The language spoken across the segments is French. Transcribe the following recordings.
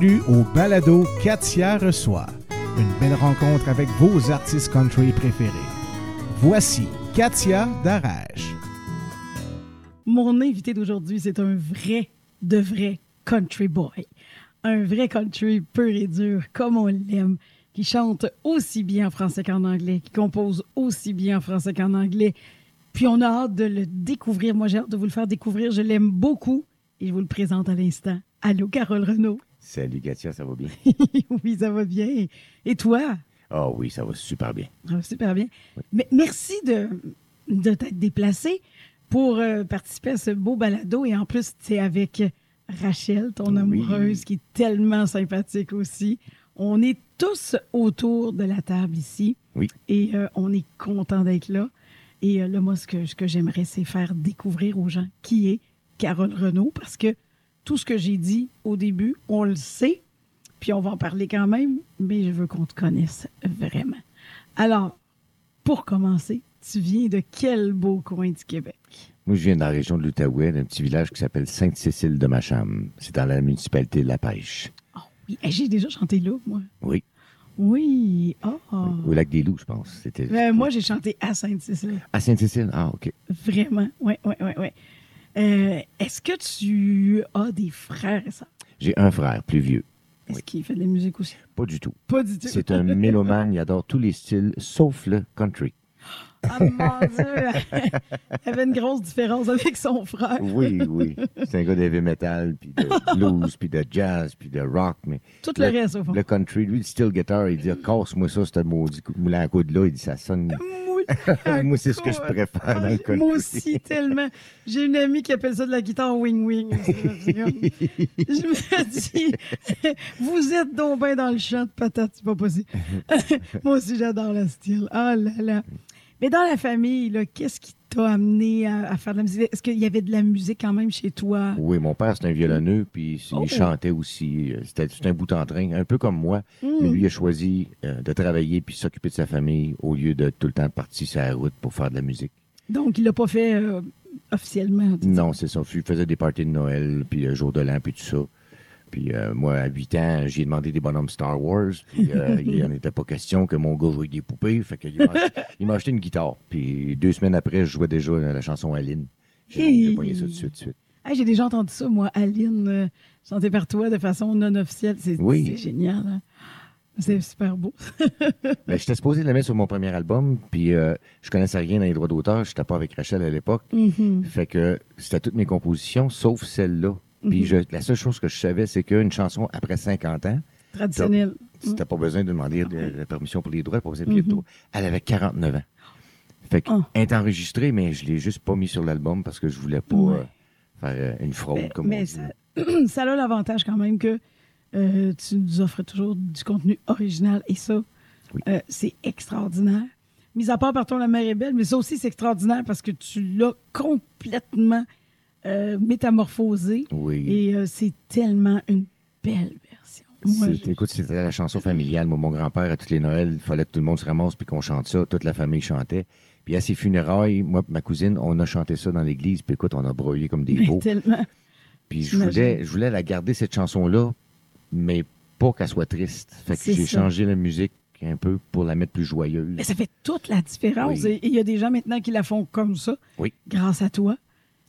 Au balado Katia reçoit. Une belle rencontre avec vos artistes country préférés. Voici Katia Darage. Mon invité d'aujourd'hui, c'est un vrai, de vrai country boy. Un vrai country pur et dur, comme on l'aime, qui chante aussi bien en français qu'en anglais, qui compose aussi bien en français qu'en anglais. Puis on a hâte de le découvrir. Moi, j'ai hâte de vous le faire découvrir. Je l'aime beaucoup et je vous le présente à l'instant. Allô, Carole Renaud. Salut Katia, ça va bien? oui, ça va bien. Et toi? Ah oui, ça va super bien. Ça va super bien. Mais merci de, de t'être déplacé pour euh, participer à ce beau balado. Et en plus, c'est avec Rachel, ton Oui. amoureuse, qui est tellement sympathique aussi. On est tous autour de la table ici. Oui. Et euh, on est content d'être là. Et euh, là, moi, ce que, ce que j'aimerais, c'est faire découvrir aux gens qui est Carole Renaud, parce que tout ce que j'ai dit au début, on le sait, puis on va en parler quand même, mais je veux qu'on te connaisse vraiment. Alors, pour commencer, tu viens de quel beau coin du Québec? Moi, je viens de la région de l'Outaouais, d'un petit village qui s'appelle Sainte-Cécile de Macham. C'est dans la municipalité de La Pêche. Oh, oui, Eh, j'ai déjà chanté là, moi. Oui, Oui, oh. au lac des Loups, je pense. C'était Ben, moi, j'ai chanté à Sainte-Cécile. À Sainte-Cécile? Ah, OK. Vraiment, oui, oui, oui, oui. Euh, Est-ce que tu as des frères et sœurs? J'ai un frère plus vieux. Est-ce Oui. qu'il fait de la musique aussi? Pas du tout. Pas du tout. C'est un mélomane, il adore tous les styles, sauf le country. Ah, mon Dieu! Il avait une grosse différence avec son frère. Oui, oui. C'est un gars d'heavy metal, puis de blues, puis de jazz, puis de rock, mais Tout le, reste, au fond. le country, lui, le steel guitar, il dit « Casse-moi ça, ce maudit moulin à coude-là. » Il dit « Ça sonne... » Moi, c'est ce que je préfère dans le. Moi aussi, tellement. J'ai une amie qui appelle ça de la guitare wing-wing. Je me dis, vous êtes donc bien dans le champ de patates, c'est pas possible. Moi aussi, j'adore le style. Ah là là. Mais dans la famille, qu'est-ce qui t'a amené à, à faire de la musique? Est-ce qu'il y avait de la musique quand même chez toi? Oui, mon père, c'est un violonneux, puis Oh. il chantait aussi. Euh, C'était un bout en train, un peu comme moi. Hmm. Mais lui, il a choisi euh, de travailler puis s'occuper de sa famille au lieu de tout le temps partir sur la route pour faire de la musique. Donc, il l'a pas fait euh, officiellement. Non, c'est ça. Il faisait des parties de Noël, puis le jour de l'an, puis tout ça. Puis euh, moi, à 8 ans, j'ai demandé des bonhommes Star Wars. Puis euh, il n'en était pas question que mon gars joue avec des poupées. Fait qu'il m'a acheté, il m'a acheté une guitare. Puis deux semaines après, je jouais déjà la chanson Aline. J'ai pogné ça tout de suite, tout de suite. Ah, J'ai déjà entendu ça, moi, Aline, euh, chantée par toi de façon non officielle. C'est Oui. génial. hein? C'est super beau. Ben, j'étais supposé la mettre sur mon premier album, puis euh, je connaissais rien dans les droits d'auteur. J'étais pas avec Rachel à l'époque. Mhm. Fait que c'était toutes mes compositions, sauf celle-là. Puis je- la seule chose que je savais, c'est qu'une chanson après 50 ans, Traditionnel. tu n'as pas besoin de demander de- la permission pour les droits, de payer de droits. Elle avait 49 ans. Fait Ah. qu'elle est enregistrée, mais je l'ai juste pas mis sur l'album parce que je voulais pas Ouais. euh, faire euh, une fraude, Mais, comme on mais dit. ça, ça a l'avantage quand même que euh, tu nous offres toujours du contenu original et ça, Oui. euh, c'est extraordinaire. Mis à part par toi, la mer est belle, mais ça aussi, c'est extraordinaire parce que tu l'as complètement euh, métamorphosé Oui. et euh, c'est tellement une belle version. Moi, écoute, c'était la chanson familiale. Moi, mon grand-père, à tous les Noëls, il fallait que tout le monde se ramasse puis qu'on chante ça. Toute la famille chantait. Puis à ses funérailles, moi et ma cousine, on a chanté ça dans l'église. Puis écoute, on a broyé comme des veaux. tellement. Puis je voulais, je voulais la garder, cette chanson-là, mais pas qu'elle soit triste. Fait que j'ai changé la musique un peu pour la mettre plus joyeuse. Mais ça fait toute la différence. Oui. Et et il y a des gens maintenant qui la font comme ça, Oui. grâce à toi.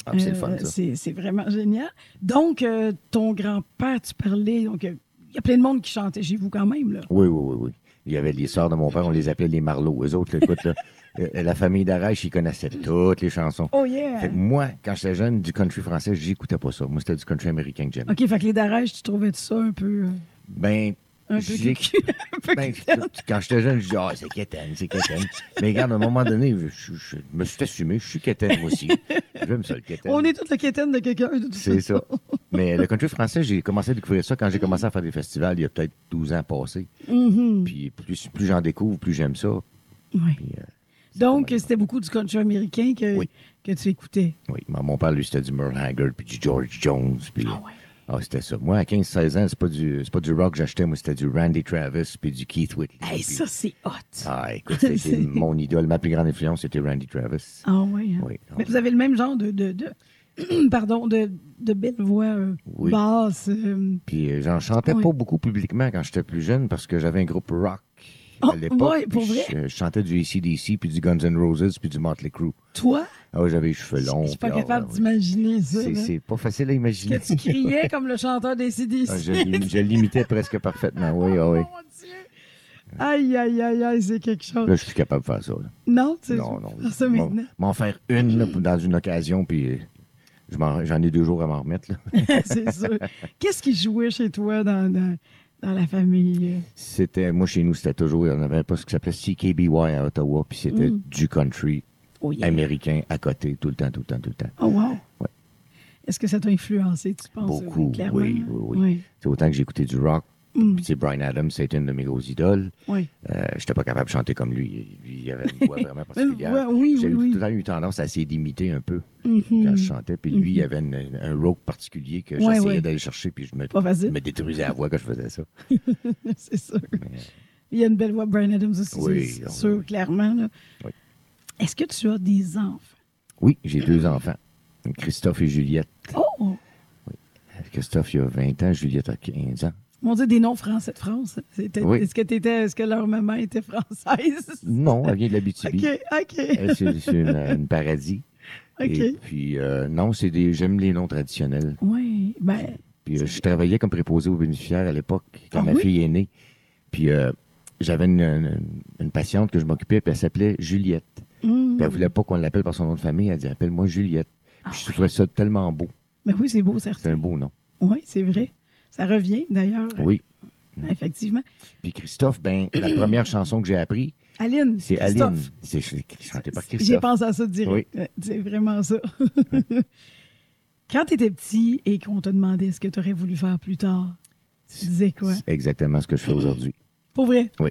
Ah, c'est le fun, Euh, c'est vraiment génial. Donc, euh, ton grand-père, tu parlais, donc euh, il y a plein de monde qui chantait chez vous quand même. Là. Oui, oui, oui, oui. Il y avait les sœurs de mon père, on les appelait les Marlots. Eux autres, là, écoute, là, euh, la famille d'Arrache, ils connaissaient toutes les chansons. Oh yeah! Fait que moi, quand j'étais jeune, du country français, j'écoutais pas ça. Moi, c'était du country américain que j'aimais. OK, fait que les Darèges, tu trouvais ça un peu... Ben, un peu j'ai- cucu, un peu ben, quand j'étais jeune, je disais, ah, c'est quétaine, c'est quétaine. Mais regarde, à un moment donné, je, me suis assumé, je suis quétaine, aussi. J'aime ça, le quétaine. On est toute la quétaine de quelqu'un. C'est ça. Mais le country français, j'ai commencé à découvrir ça quand j'ai commencé à faire des festivals il y a peut-être 12 ans passés. Mhm. Puis plus, plus j'en découvre, plus j'aime ça. Puis, euh, Donc, c'était beaucoup du country américain que, Oui. que tu écoutais. Oui, mon mon père, lui, c'était du Merle Haggard, puis du George Jones. Puis, Ah ouais. Ah, c'était ça. Moi, à 15-16 ans, c'est pas du, c'est pas du rock que j'achetais, moi, c'était du Randy Travis, puis du Keith Whitley. Hey, puis- ça, c'est hot. Ah, écoute, c'était mon idole. Ma plus grande influence, c'était Randy Travis. Ah oui. hein? Oui. Mais vous avez le même genre de, de, de, pardon, de, de belles voix euh, Oui. basses. euh, Puis euh, j'en chantais pas beaucoup publiquement quand j'étais plus jeune parce que j'avais un groupe rock Oh, à l'époque. ouais, pour vrai? Je, je chantais du ACDC, puis du Guns N' Roses, puis du Motley Crue. toi, Ah ouais, j'avais les cheveux longs. je suis pas ah, capable ouais. d'imaginer ça. C'est pas facile à imaginer. Que tu criais comme le chanteur des CDC. Ah, je l'im- je l'imitais presque parfaitement, oui, ah oui. Mon Dieu! Aïe, aïe, aïe, aïe, c'est quelque chose. Là, je suis capable de faire ça. là. Non, tu sais, Non, non. faire ça M'en- maintenant. M'en faire une là, dans une occasion, puis euh, je m'en- j'en ai deux jours à m'en remettre. là. c'est sûr. Qu'est-ce qui jouait chez toi dans, dans, dans la famille? C'était, moi, chez nous, c'était toujours, il y en avait un poste qui s'appelait CKBY à Ottawa, puis c'était Mm. du country Oh, yeah. américain à côté, tout le temps, tout le temps, tout le temps. Oh, wow. Ouais. Est-ce que ça t'a influencé, tu penses? Beaucoup, oui, oui, oui. C'est autant que écouté du rock, Mm. c'est Brian Adams, c'était une de mes grosses idoles. Oui. Euh, J'étais pas capable de chanter comme lui. Il avait une voix vraiment particulière. oui, J'ai oui, tout le temps eu tendance à essayer d'imiter un peu Mhm. quand je chantais. Puis lui, il avait une- un rock particulier que Ouais, j'essayais ouais. d'aller chercher, puis je me, détruisais la voix quand je faisais ça. c'est sûr. Il y a une belle voix, Brian Adams aussi, Oui, c'est sûr, clairement. là. Oui. Est-ce que tu as des enfants? Oui, j'ai deux enfants, Christophe et Juliette. Oh! Christophe, il a 20 ans, Juliette a 15 ans. Mon Dieu, des noms français de France. Oui. Est-ce que, t'étais- est-ce que leur maman était française? Non, elle vient de l'Abitibi. OK, OK. Elle, C'est c'est une, une paradis. OK. Et puis, euh, non, c'est des. J'aime les noms traditionnels. Oui, ben, Puis euh, je travaillais comme préposé aux bénéficiaires à l'époque, quand Ah ma oui? fille est née. Puis euh, j'avais une, une- une patiente que je m'occupais, puis elle s'appelait Juliette. hum, Puis elle voulait pas qu'on l'appelle par son nom de famille. Elle dit Appelle-moi Juliette. Ah Puis je trouvais ça tellement beau. ben oui, c'est beau, C'est certain. un beau nom. Oui, c'est vrai. Ça revient, d'ailleurs. Oui. Effectivement. Puis Christophe, ben, la première chanson que j'ai appris, Aline. c'est. Aline. C'est c'est chanté par J'ai Christophe. pensé à ça direct. Ouais, C'est vraiment ça. Quand tu étais petit et qu'on te demandait ce que tu aurais voulu faire plus tard, tu disais quoi? C'est exactement ce que je fais aujourd'hui. Pour vrai? Oui.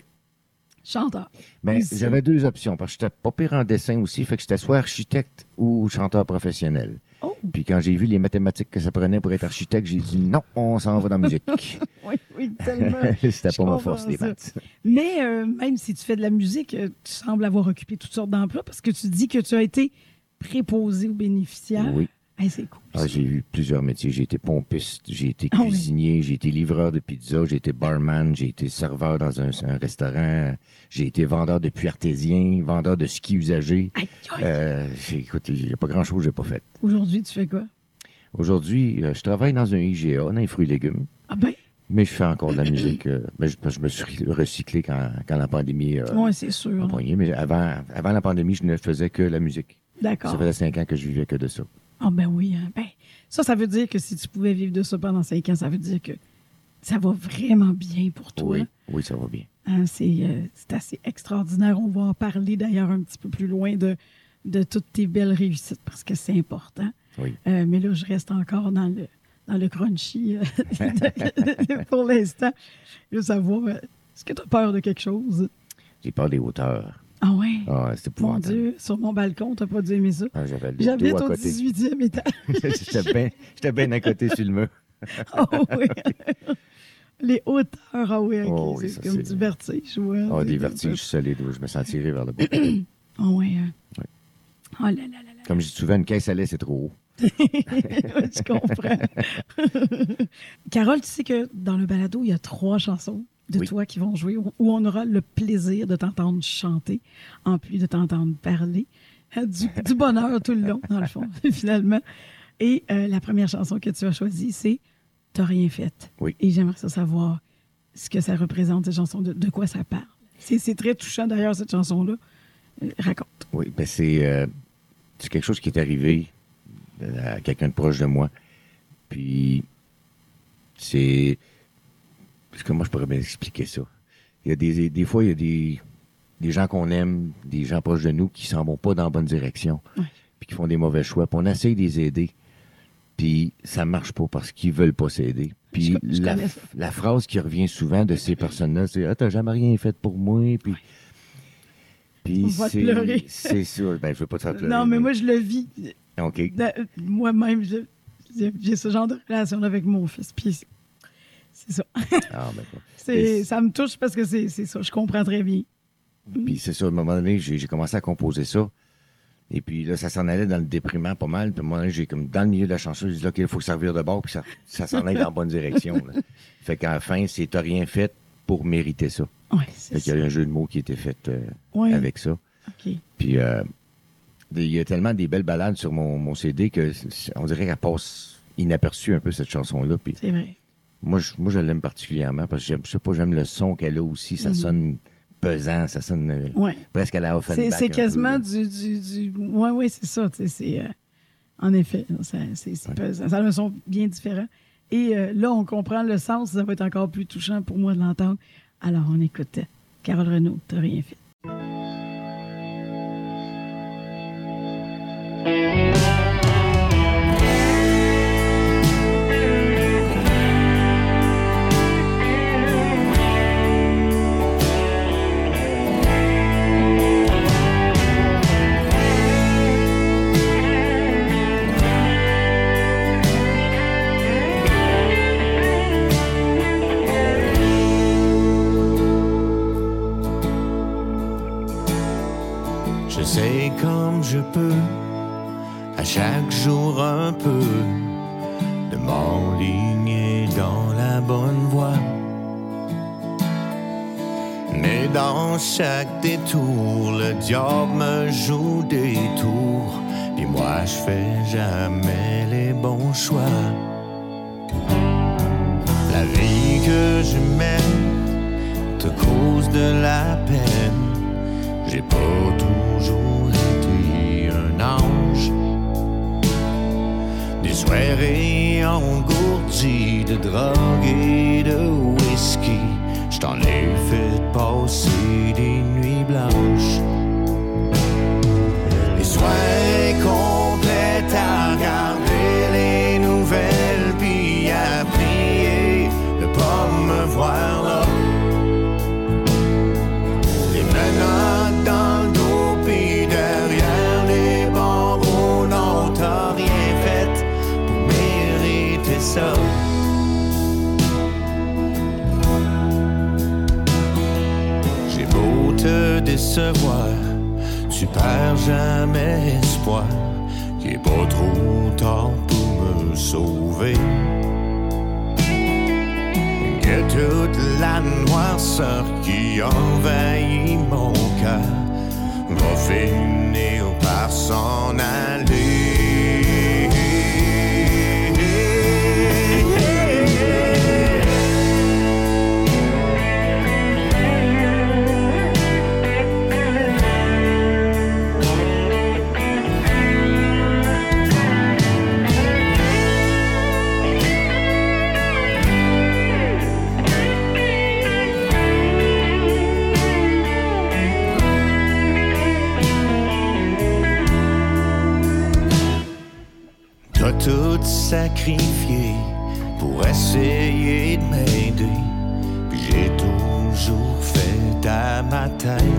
Chanteur. Ben, j'avais deux options, parce que j'étais pas pire en dessin aussi, fait que j'étais soit architecte ou chanteur professionnel. Oh, Puis quand j'ai vu les mathématiques que ça prenait pour être architecte, j'ai dit non, on s'en va dans la musique. oui, oui, tellement. C'était pas ma force, les ça. maths. Mais euh, même si tu fais de la musique, euh, tu sembles avoir occupé toutes sortes d'emplois parce que tu dis que tu as été préposé aux bénéficiaires. Oui. Cool. Ah, j'ai eu plusieurs métiers. J'ai été pompiste, j'ai été Ah oui. cuisinier, j'ai été livreur de pizza, j'ai été barman, j'ai été serveur dans un, un restaurant, j'ai été vendeur de puits artésien, vendeur de ski usagé. Euh, écoute, il n'y a pas grand-chose que j'ai pas fait. Aujourd'hui, tu fais quoi? Aujourd'hui, euh, je travaille dans un IGA, dans les fruits et légumes, Ah ben, mais je fais encore de la musique. euh, mais je, je me suis recyclé quand, quand la pandémie euh, ouais, c'est sûr. Mais avant, avant la pandémie, je ne faisais que la musique. D'accord. Ça faisait cinq ans que je vivais que de ça. Ah ben oui. hein. Ben, ça, ça veut dire que si tu pouvais vivre de ça pendant cinq ans, ça veut dire que ça va vraiment bien pour toi. Oui, oui, ça va bien. Hein, c'est, euh, c'est assez extraordinaire. On va en parler d'ailleurs un petit peu plus loin de, de toutes tes belles réussites parce que c'est important. Oui. Euh, mais là, je reste encore dans le, dans le crunchy euh, pour l'instant. Je veux savoir, est-ce que tu as peur de quelque chose? J'ai peur des hauteurs. Ah ouais? Ah, c'est Mon. Dieu, sur mon balcon, t'as pas dû aimer ça? Ah, J'habite au côté. 18e étage. J'étais bien j'étais bien à côté sur le mur. Oh oui. Les hauteurs, ah oui. Oh oui, c'est ça, comme c'est- du vertige. Ouais, Ah, C'est- des vertiges solides. oui, Je me sens tiré vers le bas. Ah oui. hein. Oui. Oh là là là là. Comme je dis souvent, une caisse à lait, c'est trop haut. je comprends. Carole, tu sais que dans le balado, il y a trois chansons de Oui. toi qui vont jouer où on aura le plaisir de t'entendre chanter en plus de t'entendre parler. Euh, Du, du bonheur tout le long, dans le fond, finalement. Et euh, la première chanson que tu as choisie, c'est T'as rien fait. Oui. Et j'aimerais ça savoir ce que ça représente, cette chanson, de, de quoi ça parle. C'est très touchant d'ailleurs, cette chanson-là. Euh, raconte. Oui, ben c'est euh, c'est quelque chose qui est arrivé euh, à quelqu'un de proche de moi. Puis, c'est. Comment je pourrais bien expliquer ça? Il y a des, des fois, il y a des, des gens qu'on aime, des gens proches de nous qui s'en vont pas dans la bonne direction, puis qui font des mauvais choix. Puis on essaye de les aider, puis ça marche pas parce qu'ils veulent pas s'aider. Puis Je- je la, la phrase qui revient souvent de ces personnes-là, c'est Ah, t'as jamais rien fait pour moi, puis. Puis On va te c'est pleurer. c'est sûr. Ben, je veux pas te faire pleurer. Non, mais moi, je le vis. OK. Da- Moi-même, j'ai j'ai ce genre de relation avec mon fils. Puis c'est ça. Ah, ben. C'est- ça me touche parce que c'est c'est ça. Je comprends très bien. Puis c'est ça, à un moment donné, j'ai commencé à composer ça. Et puis là, ça s'en allait dans le déprimant pas mal. Puis moi, j'ai comme dans le milieu de la chanson, je dis, OK, il faut servir de bord, puis ça, ça s'en aille dans la bonne direction. là. Fait qu'à la fin, c'est t'as rien fait pour mériter ça. Ouais, Fait c'est qu'il y ça. a eu un jeu de mots qui était fait euh, Ouais. avec ça. Puis euh, il y a tellement des belles balades sur mon, mon CD que on dirait qu'elle passe inaperçue un peu cette chanson-là. Puis C'est vrai. Moi, je, moi, je l'aime particulièrement parce que je sais pas, j'aime le son qu'elle a aussi. Ça sonne pesant, ça sonne euh, Ouais. presque à la Offenbach. c'est peu, quasiment du, du, du. Ouais, ouais, c'est ça. euh, en effet, c'est, c'est Ouais. pesant. Ça a un son bien différent. Et euh, là, on comprend le sens. Ça va être encore plus touchant pour moi de l'entendre. Alors, on écoute Carole Renaud. T'as rien fait. Comme je peux, à chaque jour un peu, de m'enligner dans la bonne voie. Mais dans chaque détour, le diable me joue des tours, et moi je fais jamais les bons choix. La vie que je mène te cause de la peine. J'ai pas toujours Soirées engourdies de drogue et de whisky. Je t'en ai fait passer des nuits blanches. Les soirées complètes à décevoir Tu perds jamais espoir. Qu'il est pas trop tard pour me sauver. Que toute la noirceur qui envahit mon cœur. Va finir par s'en aller. Tout sacrifié pour essayer de m'aider. Puis j'ai toujours fait à ma tête.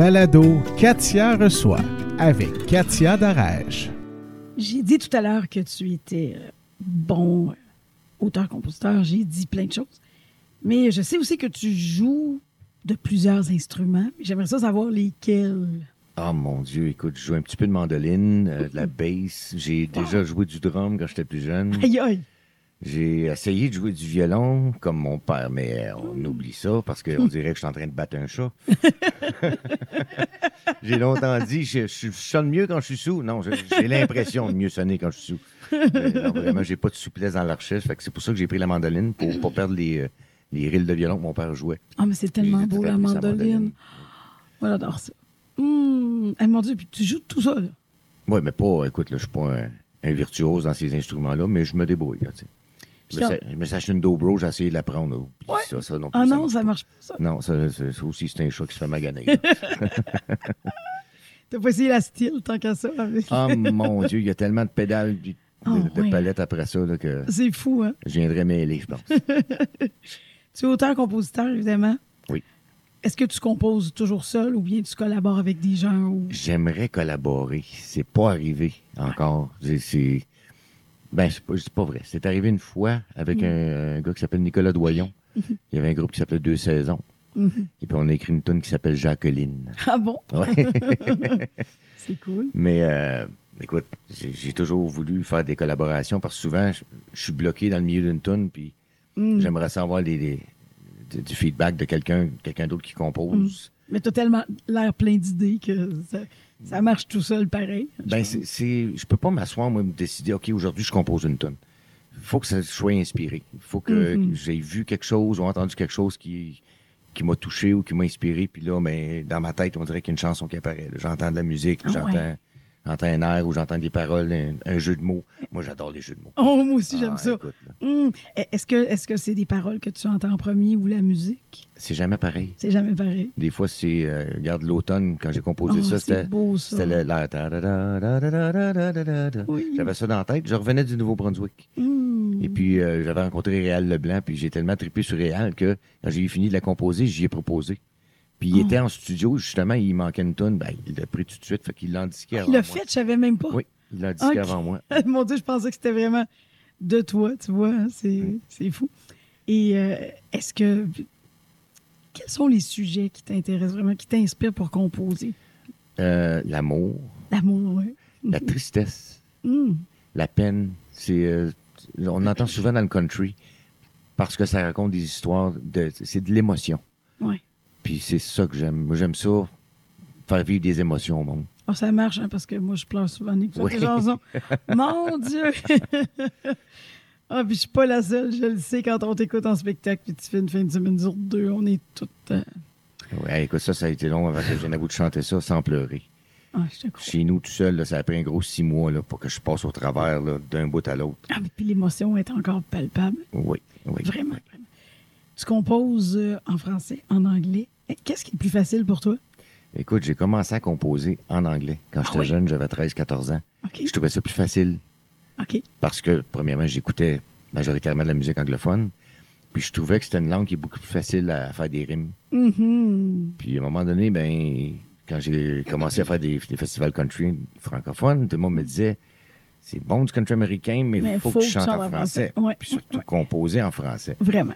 Balado Katia reçoit avec Katia Darèche. J'ai dit tout à l'heure que tu étais euh, bon euh, auteur-compositeur. J'ai dit plein de choses. Mais je sais aussi que tu joues de plusieurs instruments. J'aimerais ça savoir lesquels. Oh mon Dieu, écoute, je joue un petit peu de mandoline, euh, de la bass. J'ai déjà joué du drum quand j'étais plus jeune. Aïe, aïe. J'ai essayé de jouer du violon comme mon père, mais on oublie ça parce qu'on dirait que je suis en train de battre un chat. j'ai longtemps dit, je, sonne mieux quand je suis sous. Non, j'ai l'impression de mieux sonner quand je suis sous. Mais non, vraiment, j'ai pas de souplesse dans que c'est pour ça que j'ai pris la mandoline pour pas perdre les, euh, les rilles de violon que mon père jouait. Ah, mais c'est tellement beau, la mandoline. Moi, j'adore ça. Hum, eh, mon Dieu, puis tu joues tout ça, là. Oui, mais pas, écoute, là, je suis pas un, un virtuose dans ces instruments-là, mais je me débrouille, là. Je me Puis, sa- Je me suis acheté une dobro, j'ai essayé de la prendre. Ouais. Ça, ça non plus, Ah non, marche ça marche pas, ça. Non, ça, ça- ça aussi, c'est un chat qui se fait maganer. T'as pas essayé la style tant qu'à ça. avec- Ah mon Dieu, il y a tellement de pédales puis de, Ah, de ouais. palettes après ça là, que C'est fou, hein? je viendrais mêler, je pense. Tu es auteur-compositeur, évidemment. Oui. Est-ce que tu composes toujours seul ou bien tu collabores avec des gens? Ou... J'aimerais collaborer. C'est pas arrivé encore. C'est. Ben, c'est pas, vrai. C'est arrivé une fois avec un, un gars qui s'appelle Nicolas Doyon. Il y avait un groupe qui s'appelait Deux Saisons. Et puis on a écrit une tune qui s'appelle Jacqueline. Ah bon? Ouais. C'est cool. Mais euh, écoute, j'ai toujours voulu faire des collaborations parce que souvent, je, je suis bloqué dans le milieu d'une tune, puis Mm. j'aimerais savoir les- du- du feedback de quelqu'un quelqu'un d'autre qui compose. Mais t'as tellement l'air plein d'idées que ça, ça marche tout seul pareil. Ben, c'est, c'est- je peux pas m'asseoir, moi, me décider, OK, aujourd'hui, je compose une tonne. Il faut que ça soit inspiré. Il faut que, Mhm. que j'ai vu quelque chose ou entendu quelque chose qui, qui m'a touché ou qui m'a inspiré. Puis là, ben, dans ma tête, on dirait qu'il y a une chanson qui apparaît. là. J'entends de la musique, Ah j'entends, ouais j'entends un air ou j'entends des paroles, un, jeu de mots. Moi, j'adore les jeux de mots. Oh, moi aussi, j'aime ah, ça. Hum, e-, est-ce que est-ce c'est des paroles que tu entends en premier ou la musique? C'est jamais pareil. C'est jamais pareil. Des fois, c'est. Euh, regarde l'automne, quand j'ai composé oh, ça, c'était. C'était le. La... J'avais ça dans la tête. Je revenais du Nouveau-Brunswick. Hum. Et puis, euh, j'avais rencontré Réal Leblanc, puis j'ai tellement trippé sur Réal que quand j'ai fini de la composer, j'y ai proposé. Puis il Oh. était en studio, justement, il manquait une tonne. Ben, il l'a pris tout de suite, fait qu'il l'a indiqué avant Il l'a fait, je savais même pas. Oui, il l'a indiqué avant moi. Mon Dieu, je pensais que c'était vraiment de toi, tu vois. hein, C'est c'est fou. Et euh, est-ce que. Quels sont les sujets qui t'intéressent vraiment, qui t'inspirent pour composer? Euh, L'amour, L'amour, oui. la tristesse, Hum. la peine, c'est... euh, on entend souvent dans le country, parce que ça raconte des histoires, de, c'est de l'émotion. Ouais. Puis c'est ça que j'aime. Moi, j'aime ça, faire vivre des émotions au monde. Oh, ça marche, hein, parce que moi, je pleure souvent Oui. Mon Dieu! ah, puis je suis pas la seule, je le sais, quand on t'écoute en spectacle, puis tu fais une fin de semaine sur deux, on est toutes... euh, Ouais, écoute, ça, ça a été long avant que je vienne à bout de chanter ça sans pleurer. Ah, je. Chez nous, tout seul, là, ça a pris un gros six mois là, pour que je passe au travers d'un bout à l'autre. Ah, mais puis l'émotion est encore palpable. Oui, oui. Vraiment, vraiment. Tu composes euh, en français, en anglais. Eh, Qu'est-ce qui est le plus facile pour toi? Écoute, j'ai commencé à composer en anglais. Quand j'étais oui? jeune, j'avais 13-14 ans. Je trouvais ça plus facile parce que, premièrement, j'écoutais majoritairement de la musique anglophone. Puis je trouvais que c'était une langue qui est beaucoup plus facile à faire des rimes. Mhm. Puis à un moment donné, ben, quand j'ai commencé à faire des, des festivals country francophones, tout le monde me disait c'est bon du country américain, mais il faut, faut que tu chantes en en français. français. Ouais, Puis surtout ouais. composer en français. Vraiment.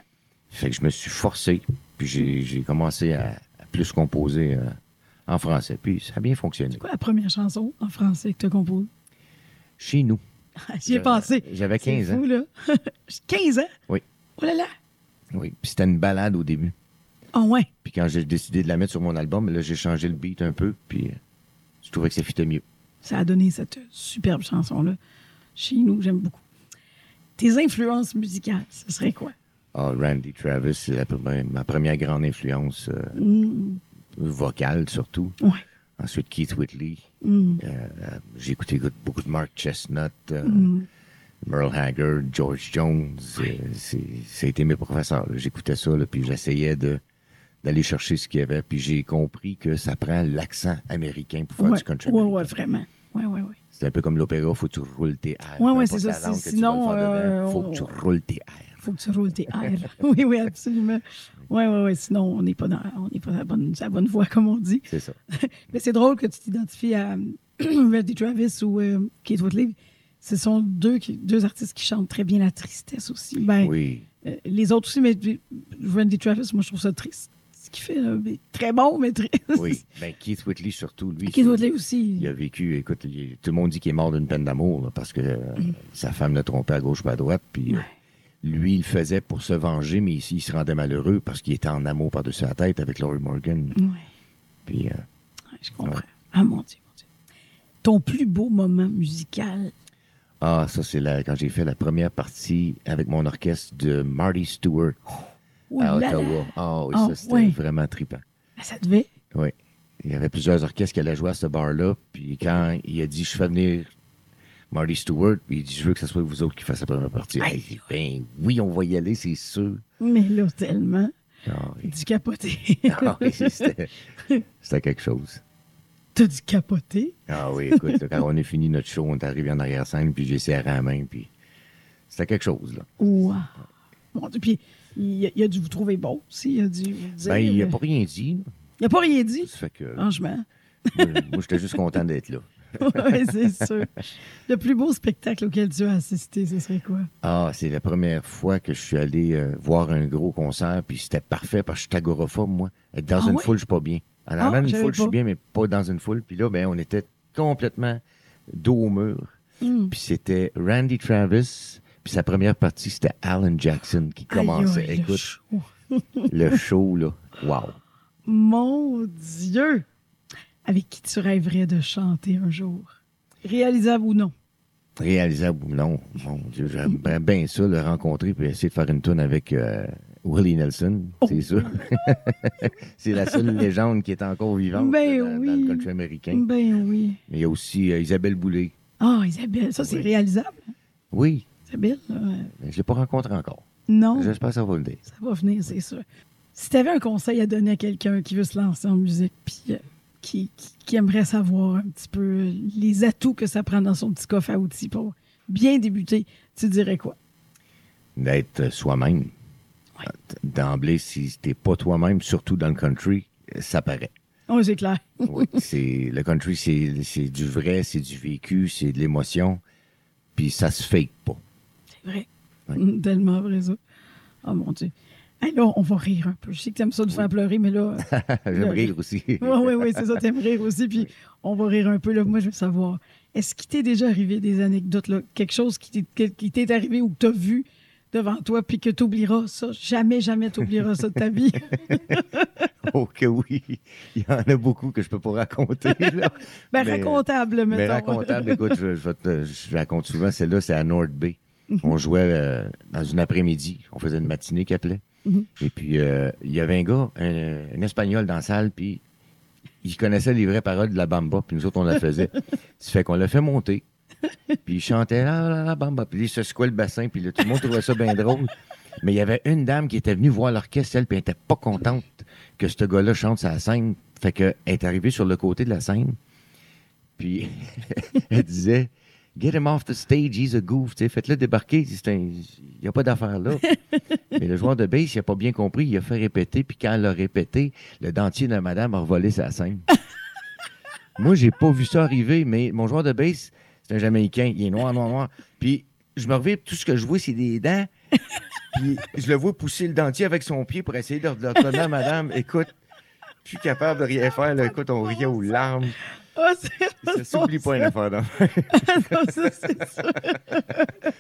Fait que je me suis forcé, puis j'ai commencé à, à plus composer euh, en français. Puis ça a bien fonctionné. C'est quoi la première chanson en français que tu as composée? Chez nous. J'y ai pensé. J'avais C'est 15 ans. fou, là. 15 ans? Oui. Oh là là! Oui. Puis c'était une balade au début. Ah ouais? Puis quand j'ai décidé de la mettre sur mon album, là, j'ai changé le beat un peu, puis euh, je trouvais que ça fitait mieux. Ça a donné cette superbe chanson-là. Chez nous, j'aime beaucoup. Tes influences musicales, ce serait quoi? Ah, Randy Travis, c'est ma première grande influence euh, Mm, vocale, surtout. ouais. Ensuite, Keith Whitley. Mm, Euh, euh, j'ai écouté beaucoup de Mark Chestnut, euh, mm. Merle Haggard, George Jones. a été mes professeurs. J'écoutais ça, là, puis j'essayais de, d'aller chercher ce qu'il y avait. Puis j'ai compris que ça prend l'accent américain pour faire Ouais, du country. ouais, américain. ouais, vraiment. Ouais, ouais, ouais. C'est un peu comme l'opéra, faut que tu roules tes airs. Ouais, importe c'est ça, sinon, euh, faut que tu roules tes airs. Faut que tu roules tes airs. oui, oui, absolument. Oui, oui, oui. Sinon, on n'est pas dans on pas à la bonne, la bonne voie, comme on dit. C'est ça. Mais c'est drôle que tu t'identifies à Randy Travis ou euh, Kate Whitley. Ce sont deux, deux artistes qui chantent très bien la tristesse aussi. Ben, Oui. euh, les autres aussi, mais Randy Travis, moi, je trouve ça triste. Ce qu'il fait. là, très bon, mais très. Oui. Ben, Keith Whitley, surtout, lui. Keith Whitley aussi. Il a vécu, écoute, il- tout le monde dit qu'il est mort d'une peine d'amour, parce que euh, sa femme l'a trompé à gauche pas à droite, puis euh, lui, il le faisait pour se venger, mais ici, il se rendait malheureux parce qu'il était en amour par-dessus la tête avec Laurie Morgan. Ouais, Puis, euh, ouais, je comprends. Ah, mon Dieu, mon Dieu. Ton plus beau moment musical? ah, ça, c'est quand j'ai fait la première partie avec mon orchestre de Marty Stewart à là. Ottawa. Ah oui, Ah, ça, c'était ouais. vraiment trippant. Ah, ça devait? Oui. Il y avait plusieurs orchestres qui allaient jouer à ce bar-là. Puis quand il a dit, je fais venir Marty Stewart, puis il dit, je veux que ce soit vous autres qui fassiez la première partie. Ben oui, on va y aller, c'est sûr. Mais là, tellement. Du capoté? Ah oui, c'était quelque chose. T'as du capoté? Ah oui, écoute, là, quand on a fini notre show, on est arrivé en arrière-scène, puis j'ai serré la main, puis c'était quelque chose, là. Wow. Mon Dieu, puis il a, il a dû vous trouver bon aussi. Il a dû vous dire. Ben, il n'a pas rien dit. Il a pas rien dit, Ça fait que, franchement. moi, moi, j'étais juste content d'être là. oui, c'est sûr. Le plus beau spectacle auquel tu as assisté, ce serait quoi? Ah, c'est la première fois que je suis allé euh, voir un gros concert, puis c'était parfait parce que je suis agoraphobe, moi. Être dans Ah une foule, je suis pas bien. En Ah, d'une j'avais foule, je suis bien, mais pas dans une foule. Puis là, ben, on était complètement dos au mur. Hmm. Puis c'était Randy Travis, puis sa première partie, c'était Alan Jackson qui commençait. Aïe, aïe, le Écoute, show. le show, là, wow. Mon Dieu! Avec qui tu rêverais de chanter un jour? Réalisable ou non? Réalisable ou non, mon Dieu, j'aimerais bien ça, le rencontrer, puis essayer de faire une tune avec euh, Willie Nelson, Oh. c'est sûr. c'est la seule légende qui est encore vivante Ben là, dans, oui. dans le country américain. Ben oui. Mais il y a aussi euh, Isabelle Boulay. Ah, Isabelle, ça c'est Oui. réalisable. Oui, Isabelle, euh, mais je ne l'ai pas rencontré encore. non, J'espère que ça va le dire. ça va venir, c'est sûr. Si tu avais un conseil à donner à quelqu'un qui veut se lancer en musique, puis euh, qui, aimerait savoir un petit peu les atouts que ça prend dans son petit coffre à outils pour bien débuter, tu dirais quoi? D'être soi-même. Ouais. D'emblée, si t'es pas toi-même, surtout dans le country, ça paraît. Oh, c'est clair. Oui, c'est le country, c'est du vrai, c'est du vécu, c'est de l'émotion, puis ça se fake pas. C'est vrai. Tellement vrai, ça. Oh mon Dieu. Hey, là, on va rire un peu. Je sais que tu aimes ça de faire pleurer, mais là. J'aime Le- rire aussi. Oui, oui, oui, c'est ça, t'aimes rire aussi. Puis on va rire un peu. Là. Moi, je veux savoir, est-ce qu'il t'est déjà arrivé des anecdotes, là, quelque chose qui t'est, arrivé ou que tu as vu devant toi, puis que tu oublieras ça? Jamais, jamais tu oublieras ça de ta vie. Oh que oui, il y en a beaucoup que je peux pas raconter. Là. Ben, Mais- racontable, Mais mettons. racontable, écoute, je, te- je raconte souvent, celle-là, c'est à North Bay. On jouait euh, dans une après-midi, on faisait une matinée qui appelait. Mhm. Et puis, euh, il y avait un gars, un, un Espagnol dans la salle, puis il connaissait les vraies paroles de la bamba, puis nous autres, on la faisait. Ça fait qu'on l'a fait monter. Puis il chantait la, la, la bamba, puis il se secouait le bassin, puis là, tout le monde trouvait ça bien drôle. Mais il y avait une dame qui était venue voir l'orchestre, elle, puis elle était pas contente que ce gars-là chante sa scène. Fait qu'elle est arrivée sur le côté de la scène, puis elle disait Get him off the stage, he's a goof. Faites-le débarquer, c'est un- il n'y a pas d'affaire là. Mais le joueur de base, il n'a pas bien compris, il a fait répéter, puis quand elle a répété, le dentier de madame a revolé sa scène. Moi, j'ai pas vu ça arriver, mais mon joueur de base, c'est un Jamaïcain, il est noir, noir, noir. Puis je me reviens, tout ce que je vois, c'est des dents. Puis je le vois pousser le dentier avec son pied pour essayer de le redonner à madame. Écoute, je suis capable de rien faire. Là. Écoute, on riait aux larmes. Ah, c'est Ça s'oublie pas une affaire d'enfant. non, ça, c'est.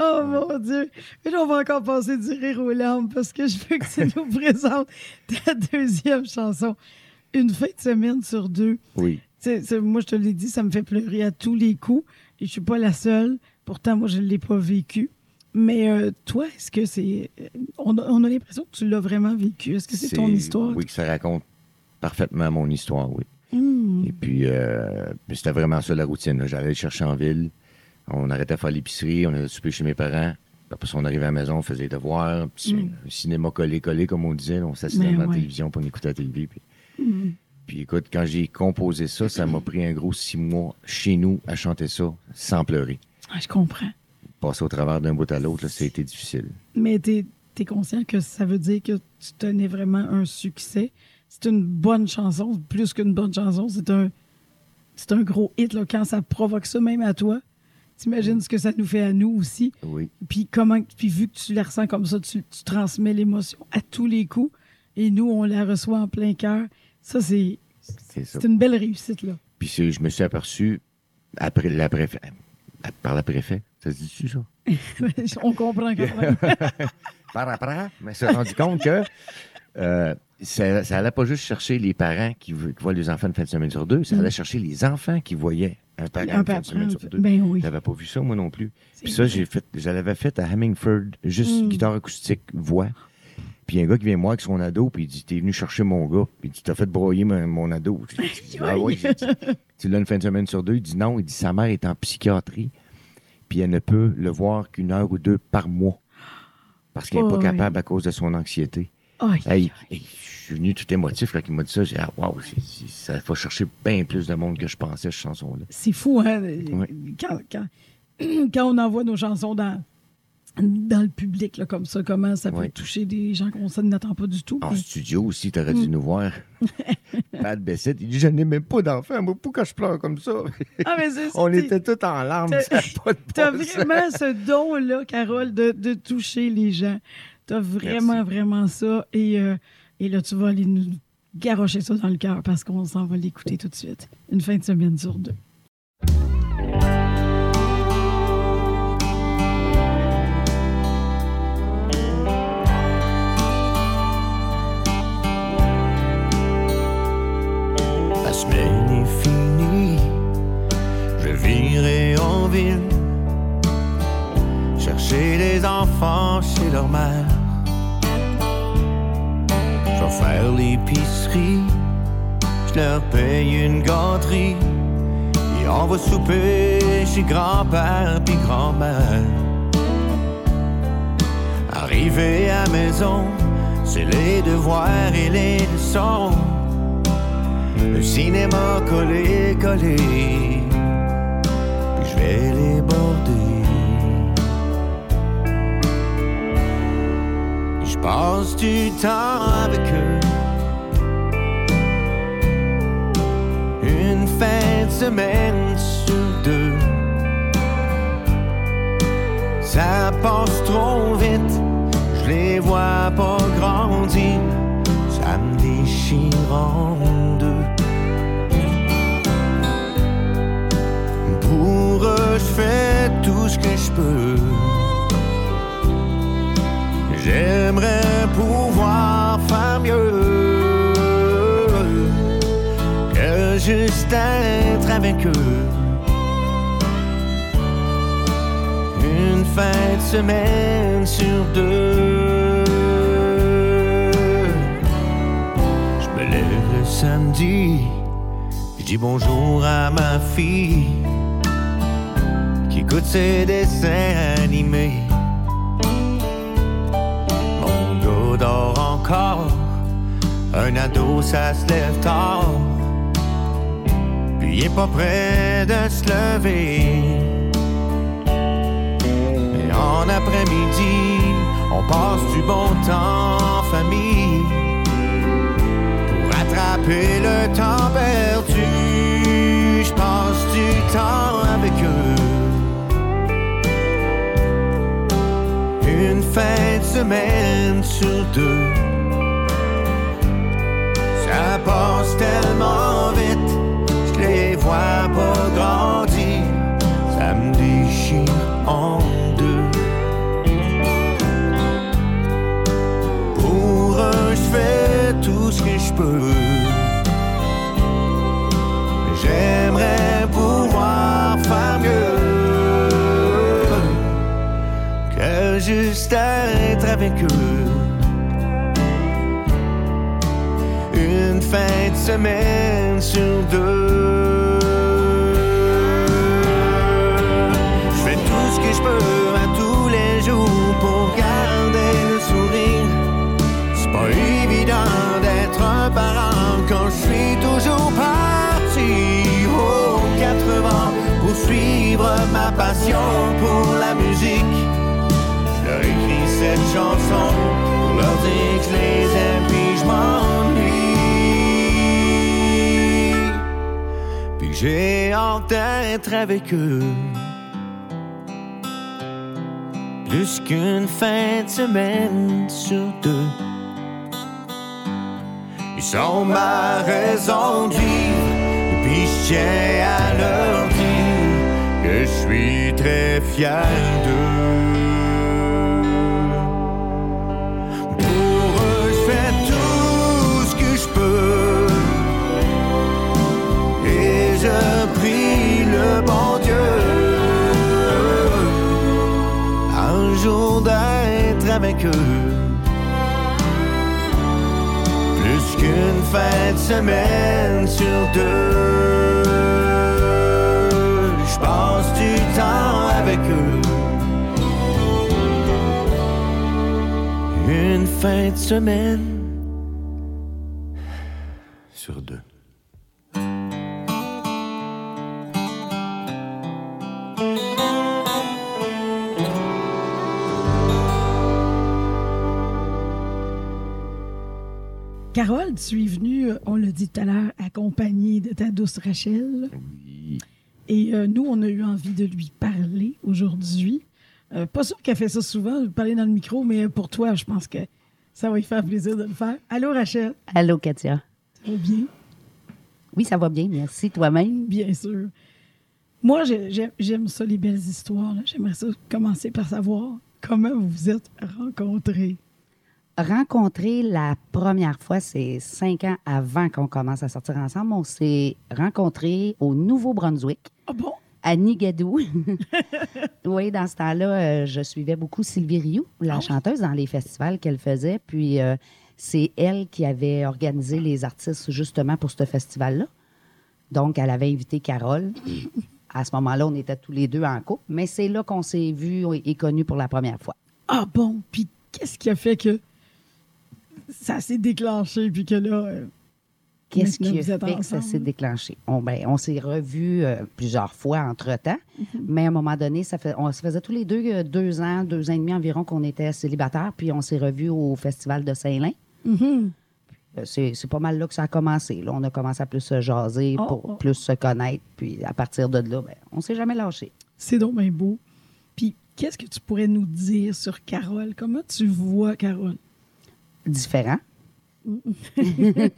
Oh mon Dieu. Mais là, on va encore passer du rire aux larmes parce que je veux que tu nous présentes ta deuxième chanson. Une fin de semaine sur deux. Oui. Moi, je te l'ai dit, ça me fait pleurer à tous les coups. Et je suis pas la seule. Pourtant, moi, je ne l'ai pas vécu. Mais euh, toi, est-ce que c'est. euh, On a, on a l'impression que tu l'as vraiment vécu? Est-ce que c'est ton histoire? Oui, que ça raconte parfaitement mon histoire, oui. Hmm. Et puis, euh, c'était vraiment ça la routine. J'allais le chercher en ville. On arrêtait à faire l'épicerie, on allait souper chez mes parents. Après ça, on arrivait à la maison, on faisait les devoirs. Puis Mm. un cinéma collé-collé, comme on disait. On s'asseyait Ben devant la télévision pour écouter la télé. Puis, Hmm. puis écoute, quand j'ai composé ça, ça m'a pris un gros six mois chez nous à chanter ça sans pleurer. Ah, je comprends. Passer au travers d'un bout à l'autre, ça a été difficile. Mais tu es, conscient que ça veut dire que tu tenais vraiment un succès. C'est une bonne chanson, plus qu'une bonne chanson. C'est un, c'est un gros hit là, quand ça provoque ça même à toi. T'imagines ce que ça nous fait à nous aussi. Oui. Puis comment, puis vu que tu la ressens comme ça, tu, tu transmets l'émotion à tous les coups. et nous, on la reçoit en plein cœur. Ça, c'est C'est une belle réussite, là. Puis je me suis aperçu, après la préfet, par la préfet, ça se dit-tu ça? on comprend quand même. Par après, je me suis rendu compte que euh, ça, ça allait pas juste chercher les parents qui, vo- qui voient les enfants une fin de semaine sur deux, ça allait chercher les enfants qui voyaient un parent Un une fin de semaine sur deux. ben oui. J'avais pas vu ça, moi non plus. Puis ça, j'ai fait, je l'avais fait à Hemingford, juste Mm. guitare acoustique, voix. Puis un gars qui vient me voir avec son ado, puis il dit T'es venu chercher mon gars, puis il dit T'as fait broyer mon, mon ado. Dit, ah oui, dit Tu l'as une fin de semaine sur deux? Il dit Non, il dit Sa mère est en psychiatrie, puis elle ne peut le voir qu'une heure ou deux par mois. Parce qu'elle n'est Oh, pas oui. capable à cause de son anxiété. Aïe, je suis venu tout émotif quand il m'a dit ça. J'ai dit, ah, wow, ça va chercher bien plus de monde que je pensais, cette chanson-là. C'est fou, hein? Oui. Quand, quand, quand on envoie nos chansons dans, dans le public, là, comme ça, comment ça peut Oui. toucher des gens qu'on ne n'attend pas du tout. En Puis- studio aussi, tu Mm. aurais dû nous voir. Pat Bessette, il dit Je n'ai même pas d'enfant, moi, pourquoi je pleure comme ça? Ah, mais On était tous en larmes, t'as- ça pas de T'as vraiment ce don-là, Carole, de, de toucher les gens. T'as vraiment, Merci. vraiment ça. Et, euh, et là, tu vas aller nous garrocher ça dans le cœur parce qu'on s'en va l'écouter tout de suite. Une fin de semaine sur deux. La semaine est finie, je virai en ville chercher les enfants chez leur mère. Faire l'épicerie, je leur paye une gâterie et on va souper chez grand-père puis grand-mère. Arrivé à maison, c'est les devoirs et les leçons. Le cinéma collé, collé, puis je vais les border. Passe du temps avec eux? Une fin de semaine sur deux. Ça passe trop vite, je les vois pas grandir. Ça me déchire en deux. Pour eux, je fais tout ce que je peux. J'aimerais pouvoir faire mieux que juste être avec eux. Une fin de semaine sur deux. Je me lève le samedi, je dis bonjour à ma fille qui écoute ses dessins animés. Un ado ça se lève tard, puis il est pas près de se lever. Et en après-midi, on passe du bon temps en famille pour rattraper le temps perdu. Je passe du temps avec eux. Une fin de semaine sur deux. Ça passe tellement vite, je les vois pas grandir. Ça me déchire en deux. Pour eux, je fais tout ce que je peux. J'aimerais pouvoir faire mieux que juste être avec eux. Semaine sur deux. Je fais tout ce que je peux à tous les jours pour garder le sourire. C'est pas évident d'être un parent quand je suis toujours parti aux quatre vents pour suivre ma passion pour la musique. Je leur écris cette chanson pour leur dire j'ai hâte d'être avec eux. Plus qu'une fin de semaine sur deux. Ils sont ma raison de vivre, puis je à leur dire que je suis très fier d'eux. Fin de semaine sur deux. Carole, tu es venue, euh, on l'a dit tout à l'heure, accompagnée de ta douce Rachel. Oui. Et euh, nous, on a eu envie de lui parler aujourd'hui. Euh, pas sûr qu'elle fait ça souvent, de parler dans le micro, mais pour toi, je pense que ça va lui faire plaisir de le faire. Allô, Rachel? Allô, Katia. Ça va bien? Oui, ça va bien, merci. Toi-même? Bien sûr. Moi, j'ai- j'ai- j'aime ça, les belles histoires. J'aimerais ça commencer par savoir comment vous vous êtes rencontrés. Rencontrer la première fois, c'est cinq ans avant qu'on commence à sortir ensemble. On s'est rencontrés au Nouveau-Brunswick, Ah bon? À Nigadou. oui, dans ce temps-là, euh, je suivais beaucoup Sylvie Rioux, la Ah. chanteuse, dans les festivals qu'elle faisait. Puis euh, c'est elle qui avait organisé les artistes justement pour ce festival-là. Donc, elle avait invité Carole. À ce moment-là, on était tous les deux en couple, mais c'est là qu'on s'est vus et et connus pour la première fois. Ah bon? Puis qu'est-ce qui a fait que ça s'est déclenché, puis que là... Qu'est-ce qui a fait que ça s'est déclenché? On, ben, on s'est revus euh, plusieurs fois entre-temps, Mm-hmm. mais à un moment donné, ça fait, on se faisait tous les deux euh, deux ans, deux ans et demi environ qu'on était célibataires, puis on s'est revus au Festival de Saint-Lin. mhm. Euh, C'est c'est pas mal là que ça a commencé. Là, on a commencé à plus se jaser, Oh, pour oh. plus se connaître, puis à partir de là, ben, on s'est jamais lâché. C'est donc bien beau. Puis qu'est-ce que tu pourrais nous dire sur Carole? Comment tu vois Carole? Différent.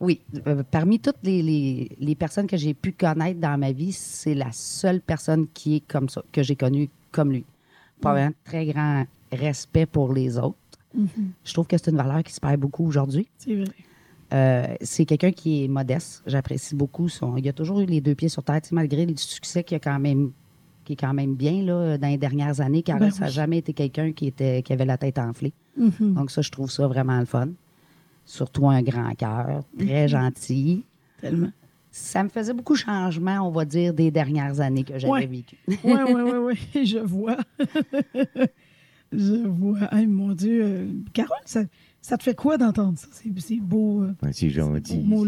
oui, euh, parmi toutes les, les- les personnes que j'ai pu connaître dans ma vie, c'est la seule personne qui est comme ça, que j'ai connue comme lui. Pas un très grand respect pour les autres. Je trouve que c'est une valeur qui se perd beaucoup aujourd'hui. C'est vrai. Euh, c'est quelqu'un qui est modeste. J'apprécie beaucoup son. Il a toujours eu les deux pieds sur terre, malgré le succès qu'il a quand même qui est quand même bien là, dans les dernières années. Car Ben ça n'a oui. jamais été quelqu'un qui, était, qui avait la tête enflée. Mhm. Donc ça, je trouve ça vraiment le fun. Surtout un grand cœur, très Mhm. gentil. Tellement. Ça me faisait beaucoup de changements, on va dire, des dernières années que j'avais Ouais. vécues. Oui, oui, oui, oui, je vois. je vois. Hey, mon Dieu. euh, Carole, ça, ça te fait quoi d'entendre ça? C'est c'est beau. euh. Ouais, c'est gentil. beau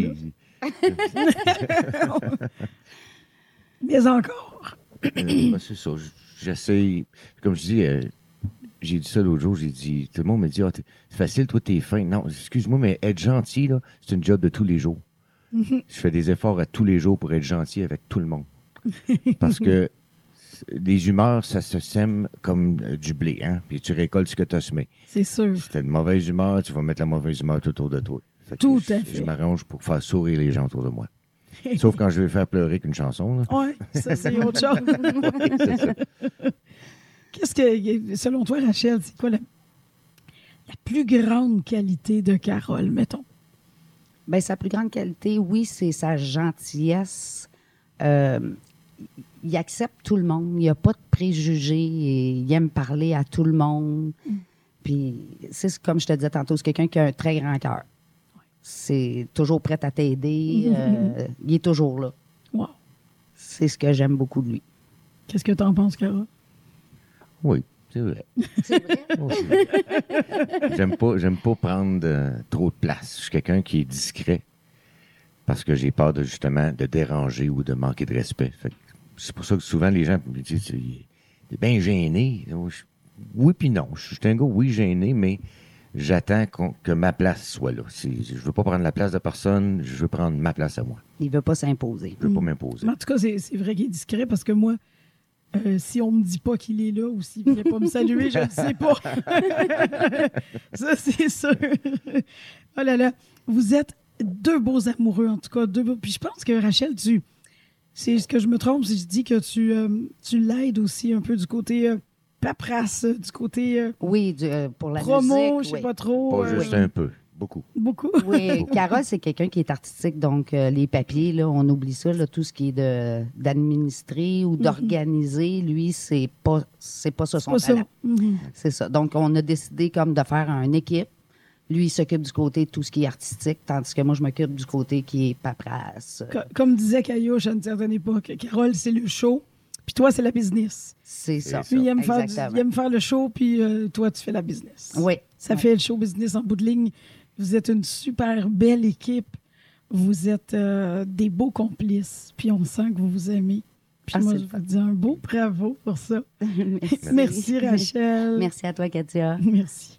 Mais encore. Euh, ben, c'est ça. J'essaie. Comme je dis, euh, j'ai dit ça l'autre jour, j'ai dit. Tout le monde me dit t'es- c'est facile, toi, t'es fin. Non, excuse-moi, mais être gentil, là, c'est une job de tous les jours. Je fais des efforts à tous les jours pour être gentil avec tout le monde. Parce que les humeurs, ça se sème comme euh, du blé, hein? Puis tu récoltes ce que tu as semé. C'est sûr. Si t'as de mauvaise humeur, tu vas mettre la mauvaise humeur tout autour de toi. Tout je, à Je fait. m'arrange pour faire sourire les gens autour de moi. Sauf quand je vais faire pleurer qu'une chanson. Oui, ça, c'est autre chose. Ça. Qu'est-ce que, selon toi, Rachel, c'est quoi la, la plus grande qualité de Carole, mettons? Ben, sa plus grande qualité, oui, c'est sa gentillesse. Euh, il accepte tout le monde. Il n'y a pas de préjugés. et Il aime parler à tout le monde. Puis, c'est ce- comme je te disais tantôt, c'est quelqu'un qui a un très grand cœur. C'est toujours prêt à t'aider. euh, il est toujours là. Wow. C'est ce que j'aime beaucoup de lui. Qu'est-ce que tu en penses, Carole? Oui, c'est vrai. C'est vrai? Oui. j'aime pas, j'aime pas prendre euh, trop de place. Je suis quelqu'un qui est discret parce que j'ai peur de justement de déranger ou de manquer de respect. Fait que C'est pour ça que souvent les gens me disent T'es bien gêné. Je- Oui puis non. Je suis un gars, oui, gêné, mais j'attends que ma place soit là. C'est- Je veux pas prendre la place de personne, je veux prendre ma place à moi. Il veut pas s'imposer. Je veux pas m'imposer. Mais en tout cas, c'est c'est vrai qu'il est discret parce que moi, euh, si on me dit pas qu'il est là ou s'il ne vient pas me saluer, je ne sais pas. ça, c'est sûr. oh là là. vous êtes deux beaux amoureux, en tout cas. Deux beaux- Puis je pense que Rachel, tu. C'est ce que je me trompe si je dis que tu, euh, tu l'aides aussi un peu du côté euh, paperasse, du côté euh, Oui, du- euh, pour la promo, musique. je sais oui. pas trop. Pas euh, juste un peu, beaucoup. Beaucoup. Oui, Carole, c'est quelqu'un qui est artistique, donc euh, les papiers, là, on oublie ça, là, tout ce qui est de d'administrer ou d'organiser, lui, c'est pas c'est pas ça son talent. Mhm. C'est ça. Donc, on a décidé comme de faire une équipe. Lui, il s'occupe du côté de tout ce qui est artistique, tandis que moi, je m'occupe du côté qui est paperasse. Co- Comme disait Caillouche à une certaine époque, Carole, c'est le show, puis toi, c'est la business. C'est ça. Lui, il aime, faire, du- il aime faire le show, puis euh, toi, tu fais la business. Oui. Ça Oui. fait le show business en bout de ligne. Vous êtes une super belle équipe. Vous êtes euh, des beaux complices. Puis on sent que vous vous aimez. Puis Ah, moi, je vous dis un beau bravo pour ça. Merci. Merci, Rachel. Merci à toi, Katia. Merci.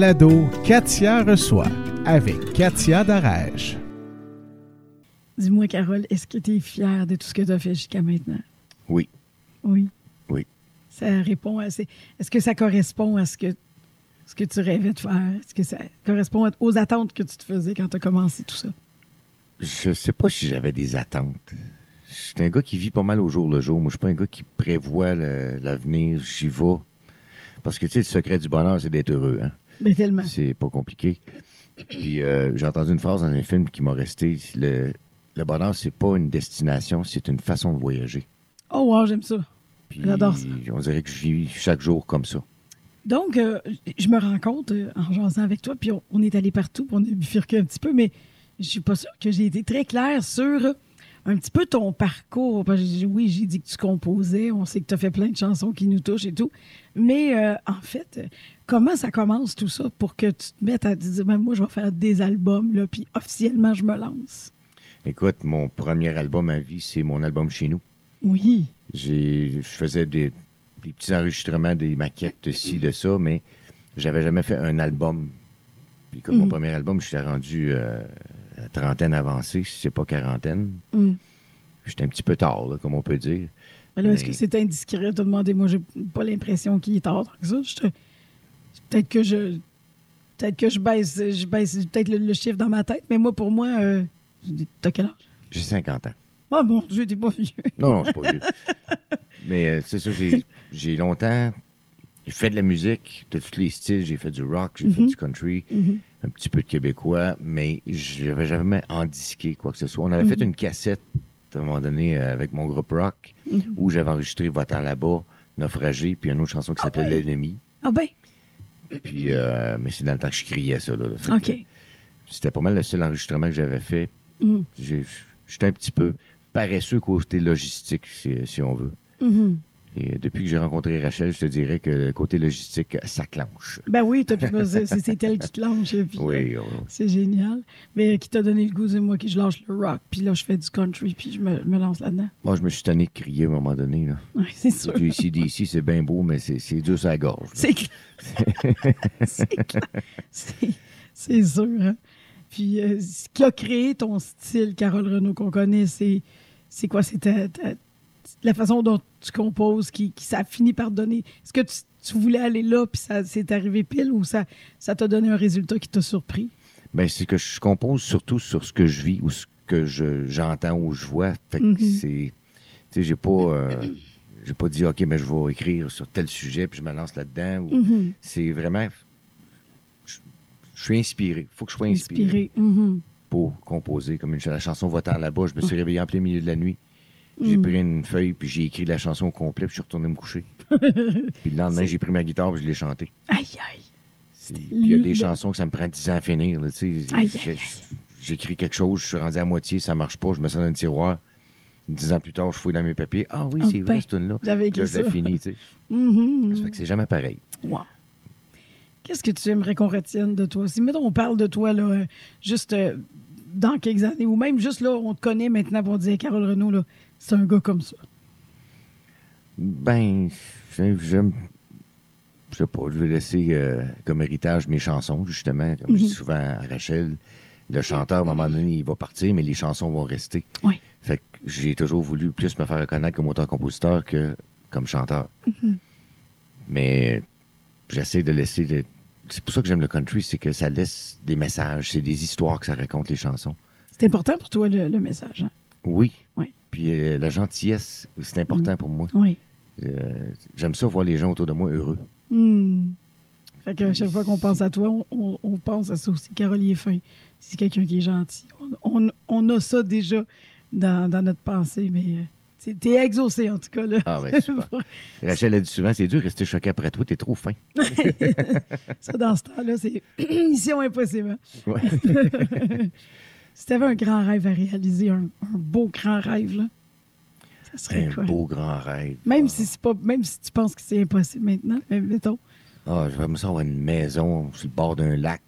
Balado Katia reçoit avec Katia Darèche. Dis-moi, Carole, est-ce que tu es fière de tout ce que tu as fait jusqu'à maintenant? Oui. Oui? Oui. Ça répond à. c'est- Est-ce que ça correspond à ce que, ce que tu rêvais de faire? Est-ce que ça correspond aux attentes que tu te faisais quand tu as commencé tout ça? Je sais pas si j'avais des attentes. Je suis un gars qui vit pas mal au jour le jour. Moi, je suis pas un gars qui prévoit l'avenir. J'y vais. Parce que, tu sais, le secret du bonheur, c'est d'être heureux. Hein? Mais tellement. C'est pas compliqué. Puis, euh, j'ai entendu une phrase dans un film qui m'a resté. Le, le bonheur, c'est pas une destination, c'est une façon de voyager. Oh, wow, j'aime ça. J'adore ça. on dirait que je vis chaque jour comme ça. Donc, euh, je me rends compte euh, en jasant avec toi, puis on, on est allé partout, puis on a bifurqué un petit peu, mais je suis pas sûre que j'ai été très claire sur un petit peu ton parcours. Parce que j'ai- oui, j'ai dit que tu composais, on sait que tu as fait plein de chansons qui nous touchent et tout, mais euh, en fait, comment ça commence tout ça pour que tu te mettes à te dire, Ben, moi, je vais faire des albums, là, puis officiellement, je me lance? Écoute, mon premier album à vie, c'est mon album chez nous. Oui. Je faisais des, des petits enregistrements, des maquettes de ci, de ça, mais j'avais jamais fait un album. Puis comme mon Mhm. premier album, je suis rendu euh, à trentaine avancée, si c'est pas quarantaine. Mm. J'étais un petit peu tard, là, comme on peut dire. Mais là, est-ce Mais- que c'est indiscret de demander? Moi, j'ai pas l'impression qu'il est tard que ça. Je te- Peut-être que je. Peut-être que je baisse, je baisse peut-être le, le chiffre dans ma tête, mais moi, pour moi, euh, t'as quel âge? J'ai 50 ans. Ah bon, Dieu, t'es pas vieux. Non, non, c'est pas vieux. Mais euh, c'est ça, j'ai, j'ai longtemps j'ai fait de la musique de tous les styles. J'ai fait du rock, j'ai fait du country, un petit peu de québécois, mais je n'avais jamais endisqué quoi que ce soit. On avait fait une cassette à un moment donné euh, avec mon groupe rock où j'avais enregistré Va-t'en là-bas, Naufragé, puis une autre chanson qui s'appelait ouais? L'ennemi. Ah ben, Puis, euh, mais c'est dans le temps que je criais ça. Là, OK. C'était pas mal le seul enregistrement que j'avais fait. J'ai- J'étais un petit peu paresseux côté logistique, si, si on veut. Mhm. Et depuis que j'ai rencontré Rachel, je te dirais que le côté logistique, ça clenche. Ben oui, t'as pu c'est c'est elle qui te lance. puis, euh, Oui. C'est génial. Mais qui t'a donné le goût, c'est moi qui je lâche le rock, puis là, je fais du country, puis je me, me lance là-dedans. Moi, je me suis tanné de crier à un moment donné. Là. Oui, c'est sûr. Du ici, d'ici, c'est bien beau, mais c'est dur sur la gorge. C'est clair. c'est sûr. hein. Puis, euh, ce qui a créé ton style, Carole Renaud, qu'on connaît, c'est quoi? Ta- la façon dont tu composes qui, qui ça a fini par donner. Est-ce que tu, tu voulais aller là, puis ça c'est arrivé pile, ou ça ça t'a donné un résultat qui t'a surpris? Ben, c'est que je compose surtout sur ce que je vis ou ce que je- j'entends ou je vois. Fait que Mhm. c'est. Tu sais, j'ai pas. euh, j'ai pas dit, OK, mais je vais écrire sur tel sujet, puis je me lance là-dedans. ou- Mhm. C'est vraiment. Je, je suis inspiré. faut que je sois inspiré, Inspiré. Mhm. pour composer. Comme une, la chanson Va-t'en là-bas, je me suis réveillé en plein milieu de la nuit. J'ai Mhm. pris une feuille, puis j'ai écrit la chanson au complet, puis je suis retourné me coucher. puis le lendemain, j'ai pris ma guitare, puis je l'ai chantée. Aïe, aïe. Puis Il y a des chansons que ça me prend 10 ans à finir. J'écris quelque chose, je suis rendu à moitié, ça marche pas, je me sens dans un tiroir. Dix ans plus tard, je fouille dans mes papiers. Ah oui, Ah c'est ben, vrai, cette tune-là. j'avais Là, écrit je ça. fini, tu sais. Mhm. Ça fait que c'est jamais pareil. Wow. Qu'est-ce que tu aimerais qu'on retienne de toi? Si, mettons, on parle de toi, là, euh, juste euh, dans quelques années, ou même juste là, on te connaît maintenant pour dire Carole Renaud, là, c'est un gars comme ça. Ben, j'aime. Je sais pas, je vais laisser euh, comme héritage mes chansons, justement. Comme je dis souvent à Rachel, le chanteur, à un moment donné, il va partir, mais les chansons vont rester. Oui. Fait que j'ai toujours voulu plus me faire reconnaître comme auteur-compositeur que comme chanteur. Mais j'essaie de laisser. le- C'est pour ça que j'aime le country, c'est que ça laisse des messages, c'est des histoires que ça raconte, les chansons. C'est important pour toi, le, le message. Hein? Oui. Puis euh, la gentillesse, c'est important pour moi. Oui. Euh, j'aime ça voir les gens autour de moi heureux. Hmm. Fait que chaque fois qu'on pense à toi, on, on- on pense à ça aussi. Carole fin. C'est quelqu'un qui est gentil. On, a ça déjà dans, dans notre pensée, mais euh, t'es exaucé en tout cas. Là. Ah ouais, super. Rachel a dit souvent, c'est dur de rester choqué après toi, t'es trop fin. ça, dans ce temps-là, c'est mission impossible. hein. Ouais. si tu avais un grand rêve à réaliser, un, un beau grand rêve, là, ça serait un quoi? beau grand rêve. Même, Ah. si c'est pas, même si tu penses que c'est impossible maintenant, mais mettons. Ah, je vais me avoir une maison sur le bord d'un lac.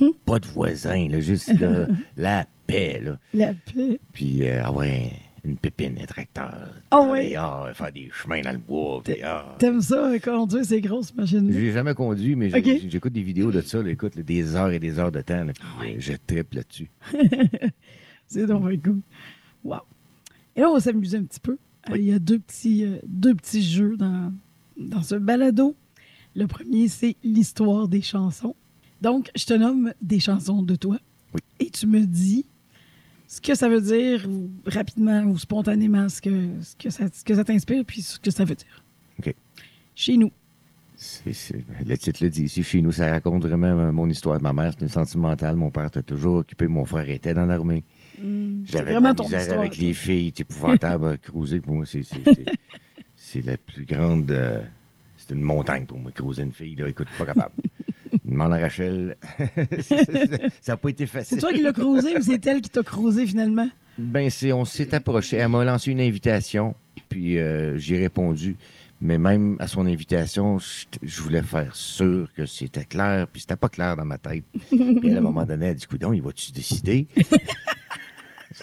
Hum. Pas de voisins, là, juste là, la paix. Là. La paix. Puis euh, avoir un, une pépine, un tracteur. Ah Dans oui? arbres, faire des chemins dans le bois. ah. T'aimes ça, conduire ces grosses machines J'ai jamais conduit, mais j'écoute des vidéos de ça, là, écoute, là, des heures et des heures de temps. là, Ah euh, je tripe là-dessus. C'est donc cool. Wow. Et là, on va s'amuser un petit peu. Euh, Il y a deux petits, euh, deux petits jeux dans, dans ce balado. Le premier, c'est l'histoire des chansons. Donc, je te nomme des chansons de toi. Oui. Et tu me dis ce que ça veut dire, ou rapidement ou spontanément, ce que, ce que ça, ce que ça t'inspire, puis ce que ça veut dire. OK. Chez nous. Le titre le dit ici, chez nous, ça raconte vraiment euh, mon histoire. Ma mère, c'est une sentimentale. Mon père était toujours occupé. Mon frère était dans l'armée. C'est J'avais vraiment ton histoire. avec les filles. C'est épouvantable à cruiser. Pour moi, c'est, c'est, c'est- c'est la plus grande... euh, c'est une montagne pour moi, cruiser une fille. Là. Écoute, pas capable. Demande à Rachel. ça n'a pas été facile. C'est toi qui l'as croisé ou c'est elle qui t'a croisé finalement? Ben, c'est, on s'est approché. Elle m'a lancé une invitation, puis euh, j'ai répondu. Mais même à son invitation, je, je voulais faire sûr que c'était clair, puis c'était pas clair dans ma tête. Puis à un moment donné, elle dit Coudon, il va-tu décider?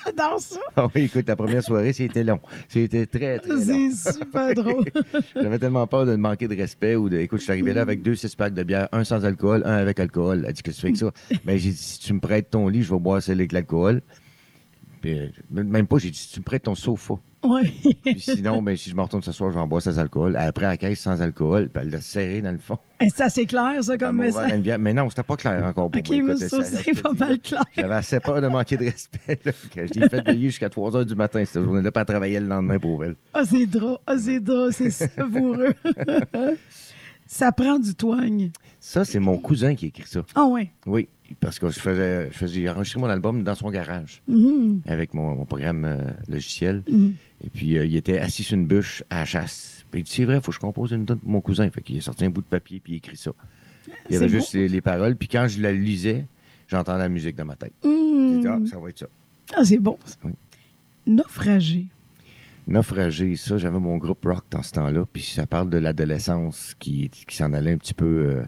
J'adore ça! Ah oui, écoute, la première soirée, c'était long. C'était très, très long. C'est super drôle. J'avais tellement peur de manquer de respect ou de. Écoute, je suis arrivé là avec deux six packs de bière, un sans alcool, un avec alcool. Elle dit que tu fais avec ça? Ben, j'ai dit Si tu me prêtes ton lit, je vais boire celle avec l'alcool. Puis, euh, même pas, j'ai dit tu me prêtes ton sofa. Oui. Puis sinon, ben, si je me retourne ce soir, je vais en boire sans alcool. Après, à la caisse, sans alcool. Puis elle l'a serré dans le fond. Et ça, c'est clair, ça, comme bière. Mais non, c'était pas clair encore pour OK, moi. mais Écoute, ça, ça- c'est pas mal clair. J'avais assez peur de manquer de respect. Là, que je l'ai fait veiller jusqu'à 3 h du matin cette journée-là, pas travailler le lendemain pour elle. Ah, c'est drôle. Ah, c'est drôle. C'est savoureux. ça prend du toigne. Ça, c'est mon cousin qui écrit ça. Ah, ouais? Oui, parce que je faisais, je faisais j'ai enregistré mon album dans son garage Mhm. avec mon, mon programme euh, logiciel. Mhm. Et puis, euh, il était assis sur une bûche à la chasse. Puis il dit, c'est vrai, il faut que je compose une donne pour mon cousin. Fait qu'il a sorti un bout de papier puis il a écrit ça. Il y avait juste les, les paroles. Puis quand je la lisais, j'entendais la musique dans ma tête. Mhm. dit, ah, ça va être ça. Ah, c'est bon. ça. Oui. Naufragé. Naufragé, ça, j'avais mon groupe rock dans ce temps-là. Puis ça parle de l'adolescence qui, qui s'en allait un petit peu euh,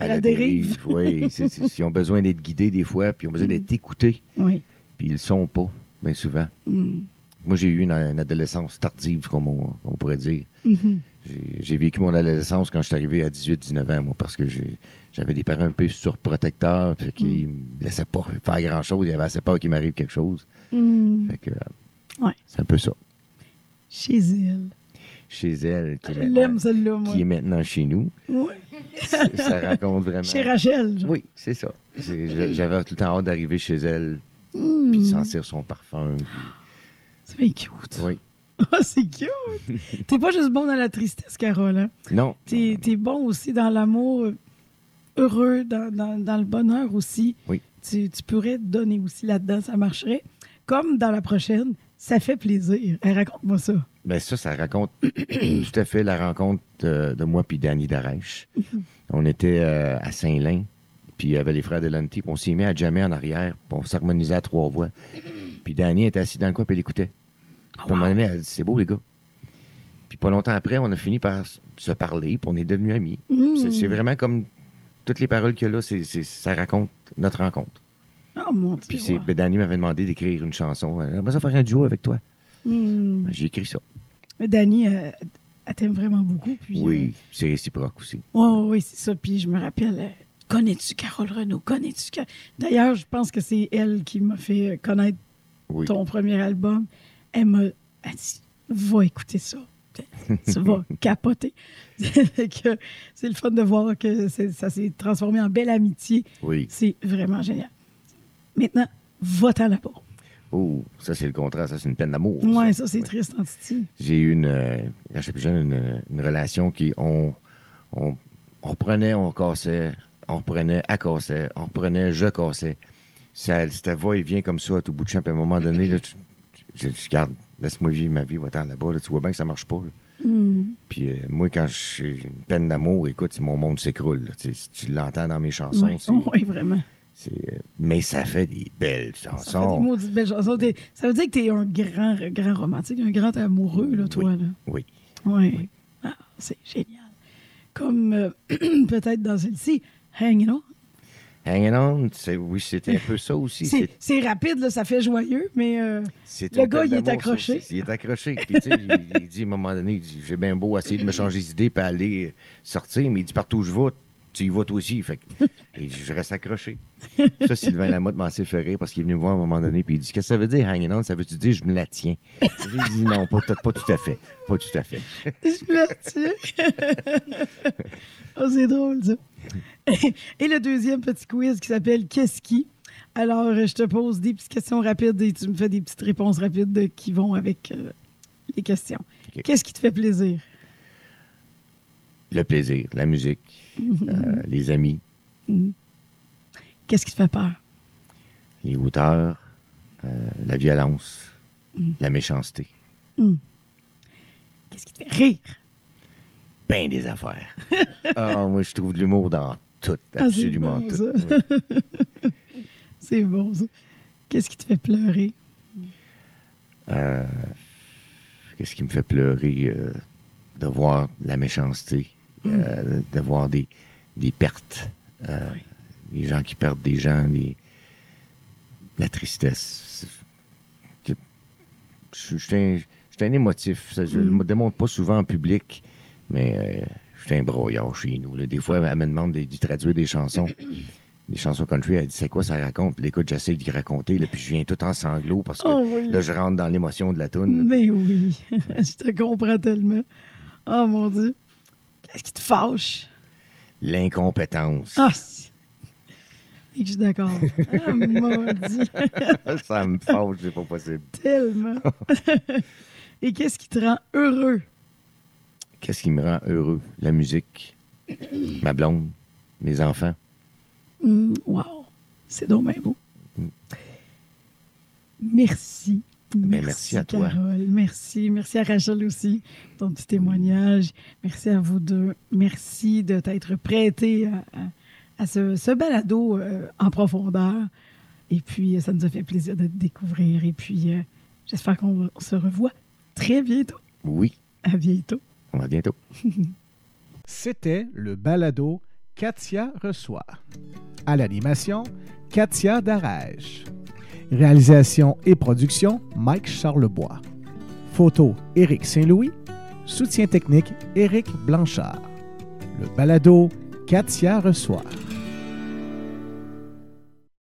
À la dérive. Oui, ils ont besoin d'être guidés des fois, puis ils ont besoin d'être écoutés. Oui. Puis ils le sont pas, bien souvent. Mhm. Moi, j'ai eu une, une adolescence tardive, comme on, on pourrait dire. Mhm. J'ai- J'ai vécu mon adolescence quand je suis arrivé à 18-19 ans, moi, parce que j'avais des parents un peu surprotecteurs, fait qu'ils me laissaient pas faire grand-chose. Ils avaient assez peur qu'il m'arrive quelque chose. Fait que euh, Ouais. c'est un peu ça. Chez elle. Chez elle, qui est, maintenant, qui est maintenant chez nous, Oui. ça, ça raconte vraiment... Chez Rachel. genre. Oui, c'est ça. J'avais tout le temps hâte d'arriver chez elle, Mhm. puis de sentir son parfum. puis- C'est bien cute. Oui. Ah, c'est cute. T'es pas juste bon dans la tristesse, Carole. Hein? Non. T'es es bon aussi dans l'amour euh, heureux, dans, dans- dans le bonheur aussi. Oui. Tu, tu pourrais te donner aussi là-dedans, ça marcherait. Comme dans la prochaine, ça fait plaisir. Hey, Raconte-moi ça. Ben ça, ça raconte tout à fait la rencontre de, de moi puis Danny Darèche. On était euh, à Saint-Lin, puis il y avait les frères de Lanty, puis on s'est mis à jammer en arrière, puis on s'harmonisait à trois voix. Puis Danny était assis dans le coin, puis elle écoutait. Puis moment donné, elle dit, c'est beau, les gars. Puis pas longtemps après, on a fini par se parler, puis on est devenus amis. C'est- C'est vraiment comme toutes les paroles qu'il y a là, ça raconte notre rencontre. Oh mon Dieu. Puis wow. ben, Danny m'avait demandé d'écrire une chanson. Elle aimerait ça faire un duo avec toi. Hmm. J'ai écrit ça. Mais Dani, elle, t'aime vraiment beaucoup. Puis, Oui, c'est réciproque aussi. euh, ouais, oui, c'est ça. Puis je me rappelle, euh, connais-tu Carole Renaud? Connais-tu Ca- D'ailleurs, je pense que c'est elle qui m'a fait connaître Oui. ton premier album. Elle m'a dit Va écouter ça. tu vas capoter. C'est le fun de voir que ça s'est transformé en belle amitié. Oui. C'est vraiment génial. Maintenant, va-t'en là-bas. Oh, ça, c'est le contraire. Ça, c'est une peine d'amour. Ouais, ça. ça, c'est Oui. triste en titi. J'ai eu une, euh, quand j'étais plus jeune, une, une relation qui, on, on, on reprenait, on cassait, on reprenait, elle cassait, on reprenait, je cassais. Ça, c'était va-et-vient comme ça à tout bout de champ. Puis à un moment donné, là, tu, je garde, laisse-moi vivre ma vie, va-t'en là-bas. là. tu vois bien que ça marche pas. là. Hmm. Puis euh, moi, quand j'ai une peine d'amour, écoute, mon monde s'écroule. Tu tu l'entends dans mes chansons. Oui, vraiment. C'est, euh, mais ça fait des belles Ça fait des chansons. maudites belles chansons. Ça veut dire que tu es un grand, grand romantique, un grand amoureux, là, toi. Là? Oui. Oui. Ah, c'est génial. Comme euh, peut-être dans celle-ci, Hanging On. Hanging On, c'est- oui, c'était un peu ça aussi. C'est C'est- c'est rapide, là, ça fait joyeux, mais euh, c'est le gars, il est ça accroché. Il est accroché. Puis, tu sais, il, il dit à un moment donné, il dit, j'ai bien beau essayer de me changer d'idée puis aller sortir, mais il dit, partout où je vais, tu y vas toi aussi. Fait que, dit, je reste accroché. Ça, Sylvain Lamotte m'a assez fait rire parce qu'il est venu me voir à un moment donné puis il dit, qu'est-ce que ça veut dire, hanging on? Ça veut-tu dire, je me la tiens? J'ai dit, non, pas, pas tout à fait. Pas tout à fait. je me la tiens. oh, c'est drôle, ça. Et le deuxième petit quiz qui s'appelle Qu'est-ce qui? Alors, je te pose des petites questions rapides et tu me fais des petites réponses rapides qui vont avec euh, les questions. Qu'est-ce qui te fait plaisir? Le plaisir, la musique, euh, les amis, Qu'est-ce qui te fait peur? les hauteurs, euh, la violence, la méchanceté. Qu'est-ce qui te fait rire? Ben des affaires. Ah, moi, je trouve de l'humour dans tout, Ah, c'est absolument bon, tout. Oui. C'est bon, ça. Qu'est-ce qui te fait pleurer? Euh, Qu'est-ce qui me fait pleurer? euh, de voir la méchanceté, euh, de voir des, des pertes, euh, des gens qui perdent des gens, des- la tristesse. Je je suis un, je suis un émotif. Ça, je ne me démontre pas souvent en public, mais euh, je suis un broyard chez nous. là. Des fois, elle me demande de, de traduire des chansons. Des chansons country, elle dit c'est quoi ça raconte? Puis écoute, j'essaie d'y raconter, là, puis je viens tout en sanglots parce que Oh oui. là, je rentre dans l'émotion de la toune. Mais oui, je te comprends tellement. Oh mon Dieu. Qu'est-ce qui te fâche? L'incompétence. Ah, si. Je suis d'accord. Ah, maudit. ça me fâche, c'est pas possible. Tellement. Et qu'est-ce qui te rend heureux? Qu'est-ce qui me rend heureux? La musique, ma blonde, mes enfants. Hum, wow, c'est bien beau. Merci. Ben, merci à toi. Carole. Merci. Merci à Rachel aussi, ton petit témoignage. Merci à vous deux. Merci de t'être prêté à, à- à ce, ce balado euh, en profondeur. Et puis, euh, ça nous a fait plaisir de te découvrir. Et puis, euh, j'espère qu'on se revoit très bientôt. Oui, À bientôt. on va bientôt. C'était le balado Katia reçoit. À l'animation, Katia Darèche. Réalisation et production, Mike Charlebois. Photo, Éric Saint-Louis. Soutien technique, Éric Blanchard. Le balado Katia reçoit.